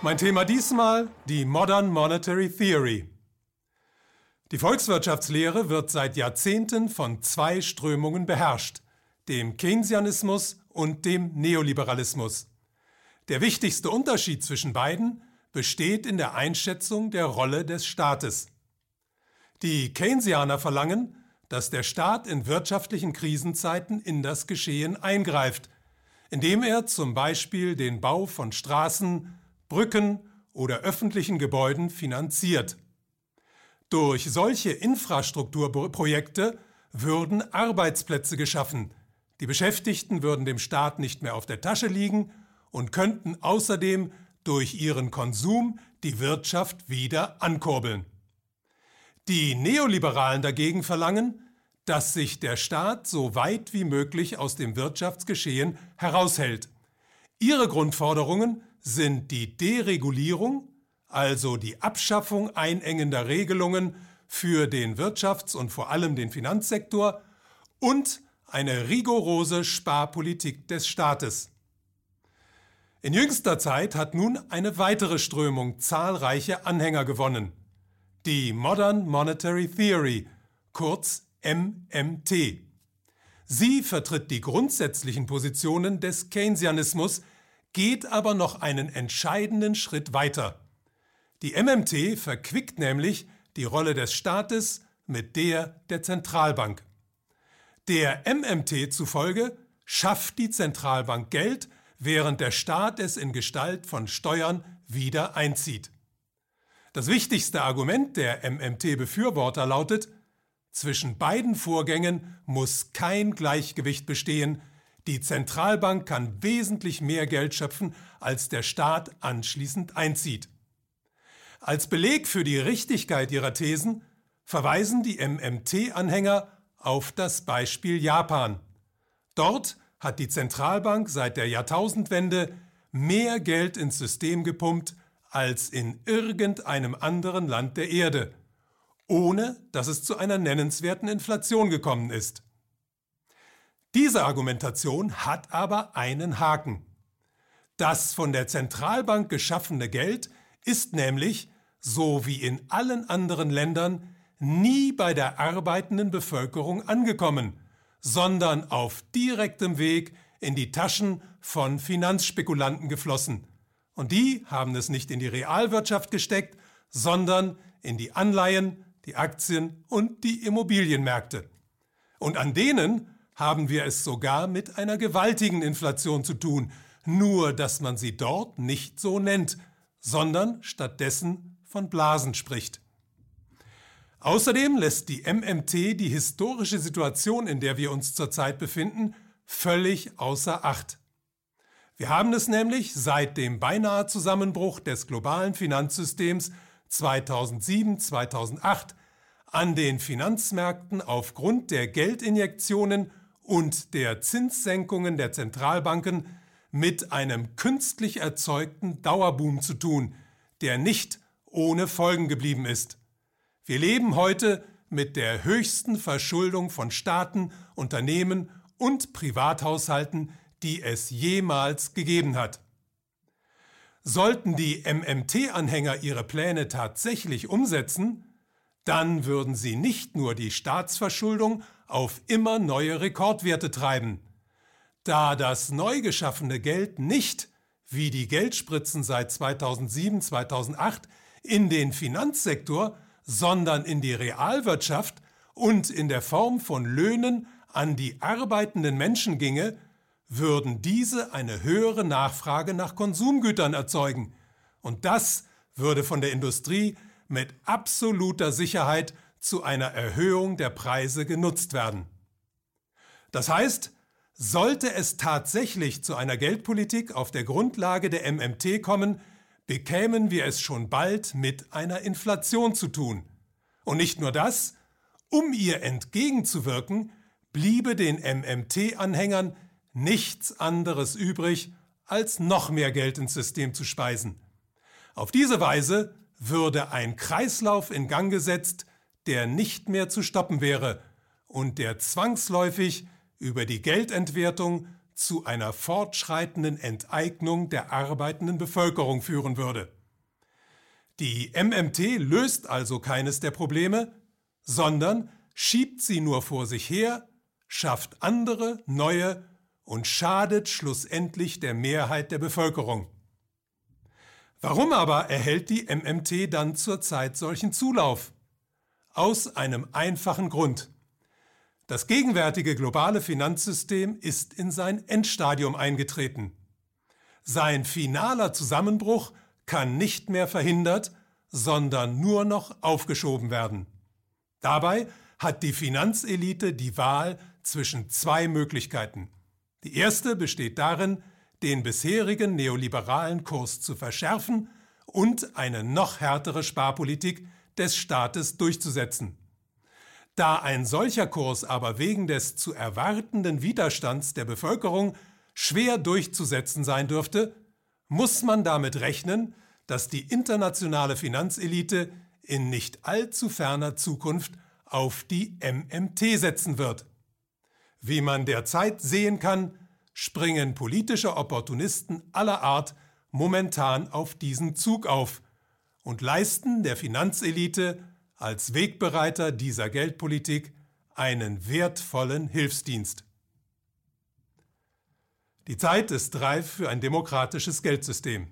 Mein Thema diesmal die Modern Monetary Theory. Die Volkswirtschaftslehre wird seit Jahrzehnten von zwei Strömungen beherrscht, dem Keynesianismus und dem Neoliberalismus. Der wichtigste Unterschied zwischen beiden besteht in der Einschätzung der Rolle des Staates. Die Keynesianer verlangen, dass der Staat in wirtschaftlichen Krisenzeiten in das Geschehen eingreift, indem er zum Beispiel den Bau von Straßen, Brücken oder öffentlichen Gebäuden finanziert. Durch solche Infrastrukturprojekte würden Arbeitsplätze geschaffen, die Beschäftigten würden dem Staat nicht mehr auf der Tasche liegen und könnten außerdem durch ihren Konsum die Wirtschaft wieder ankurbeln. Die Neoliberalen dagegen verlangen, dass sich der Staat so weit wie möglich aus dem Wirtschaftsgeschehen heraushält. Ihre Grundforderungen sind die Deregulierung, also die Abschaffung einengender Regelungen für den Wirtschafts- und vor allem den Finanzsektor und eine rigorose Sparpolitik des Staates. In jüngster Zeit hat nun eine weitere Strömung zahlreiche Anhänger gewonnen. Die Modern Monetary Theory, kurz MMT. Sie vertritt die grundsätzlichen Positionen des Keynesianismus, geht aber noch einen entscheidenden Schritt weiter. Die MMT verquickt nämlich die Rolle des Staates mit der der Zentralbank. Der MMT zufolge schafft die Zentralbank Geld, während der Staat es in Gestalt von Steuern wieder einzieht. Das wichtigste Argument der MMT-Befürworter lautet, zwischen beiden Vorgängen muss kein Gleichgewicht bestehen, die Zentralbank kann wesentlich mehr Geld schöpfen, als der Staat anschließend einzieht. Als Beleg für die Richtigkeit ihrer Thesen verweisen die MMT-Anhänger auf das Beispiel Japan. Dort hat die Zentralbank seit der Jahrtausendwende mehr Geld ins System gepumpt als in irgendeinem anderen Land der Erde, ohne dass es zu einer nennenswerten Inflation gekommen ist. Diese Argumentation hat aber einen Haken. Das von der Zentralbank geschaffene Geld ist nämlich, so wie in allen anderen Ländern, nie bei der arbeitenden Bevölkerung angekommen, sondern auf direktem Weg in die Taschen von Finanzspekulanten geflossen. Und die haben es nicht in die Realwirtschaft gesteckt, sondern in die Anleihen, die Aktien und die Immobilienmärkte. Und an denen haben wir es sogar mit einer gewaltigen Inflation zu tun, nur dass man sie dort nicht so nennt, sondern stattdessen von Blasen spricht. Außerdem lässt die MMT die historische Situation, in der wir uns zurzeit befinden, völlig außer Acht. Wir haben es nämlich seit dem beinahe Zusammenbruch des globalen Finanzsystems 2007-2008 an den Finanzmärkten aufgrund der Geldinjektionen und der Zinssenkungen der Zentralbanken mit einem künstlich erzeugten Dauerboom zu tun, der nicht ohne Folgen geblieben ist. Wir leben heute mit der höchsten Verschuldung von Staaten, Unternehmen und Privathaushalten, die es jemals gegeben hat. Sollten die MMT-Anhänger ihre Pläne tatsächlich umsetzen, dann würden sie nicht nur die Staatsverschuldung auf immer neue Rekordwerte treiben. Da das neu geschaffene Geld nicht, wie die Geldspritzen seit 2007, 2008, in den Finanzsektor, sondern in die Realwirtschaft und in der Form von Löhnen an die arbeitenden Menschen ginge, würden diese eine höhere Nachfrage nach Konsumgütern erzeugen. Und das würde von der Industrie mit absoluter Sicherheit zu einer Erhöhung der Preise genutzt werden. Das heißt, sollte es tatsächlich zu einer Geldpolitik auf der Grundlage der MMT kommen, bekämen wir es schon bald mit einer Inflation zu tun. Und nicht nur das, um ihr entgegenzuwirken, bliebe den MMT-Anhängern nichts anderes übrig, als noch mehr Geld ins System zu speisen. Auf diese Weise würde ein Kreislauf in Gang gesetzt, der nicht mehr zu stoppen wäre und der zwangsläufig über die Geldentwertung zu einer fortschreitenden Enteignung der arbeitenden Bevölkerung führen würde. Die MMT löst also keines der Probleme, sondern schiebt sie nur vor sich her, schafft andere, neue und schadet schlussendlich der Mehrheit der Bevölkerung. Warum aber erhält die MMT dann zurzeit solchen Zulauf? Aus einem einfachen Grund. Das gegenwärtige globale Finanzsystem ist in sein Endstadium eingetreten. Sein finaler Zusammenbruch kann nicht mehr verhindert, sondern nur noch aufgeschoben werden. Dabei hat die Finanzelite die Wahl zwischen zwei Möglichkeiten. Die erste besteht darin, den bisherigen neoliberalen Kurs zu verschärfen und eine noch härtere Sparpolitik des Staates durchzusetzen. Da ein solcher Kurs aber wegen des zu erwartenden Widerstands der Bevölkerung schwer durchzusetzen sein dürfte, muss man damit rechnen, dass die internationale Finanzelite in nicht allzu ferner Zukunft auf die MMT setzen wird. Wie man derzeit sehen kann, springen politische Opportunisten aller Art momentan auf diesen Zug auf und leisten der Finanzelite als Wegbereiter dieser Geldpolitik einen wertvollen Hilfsdienst. Die Zeit ist reif für ein demokratisches Geldsystem.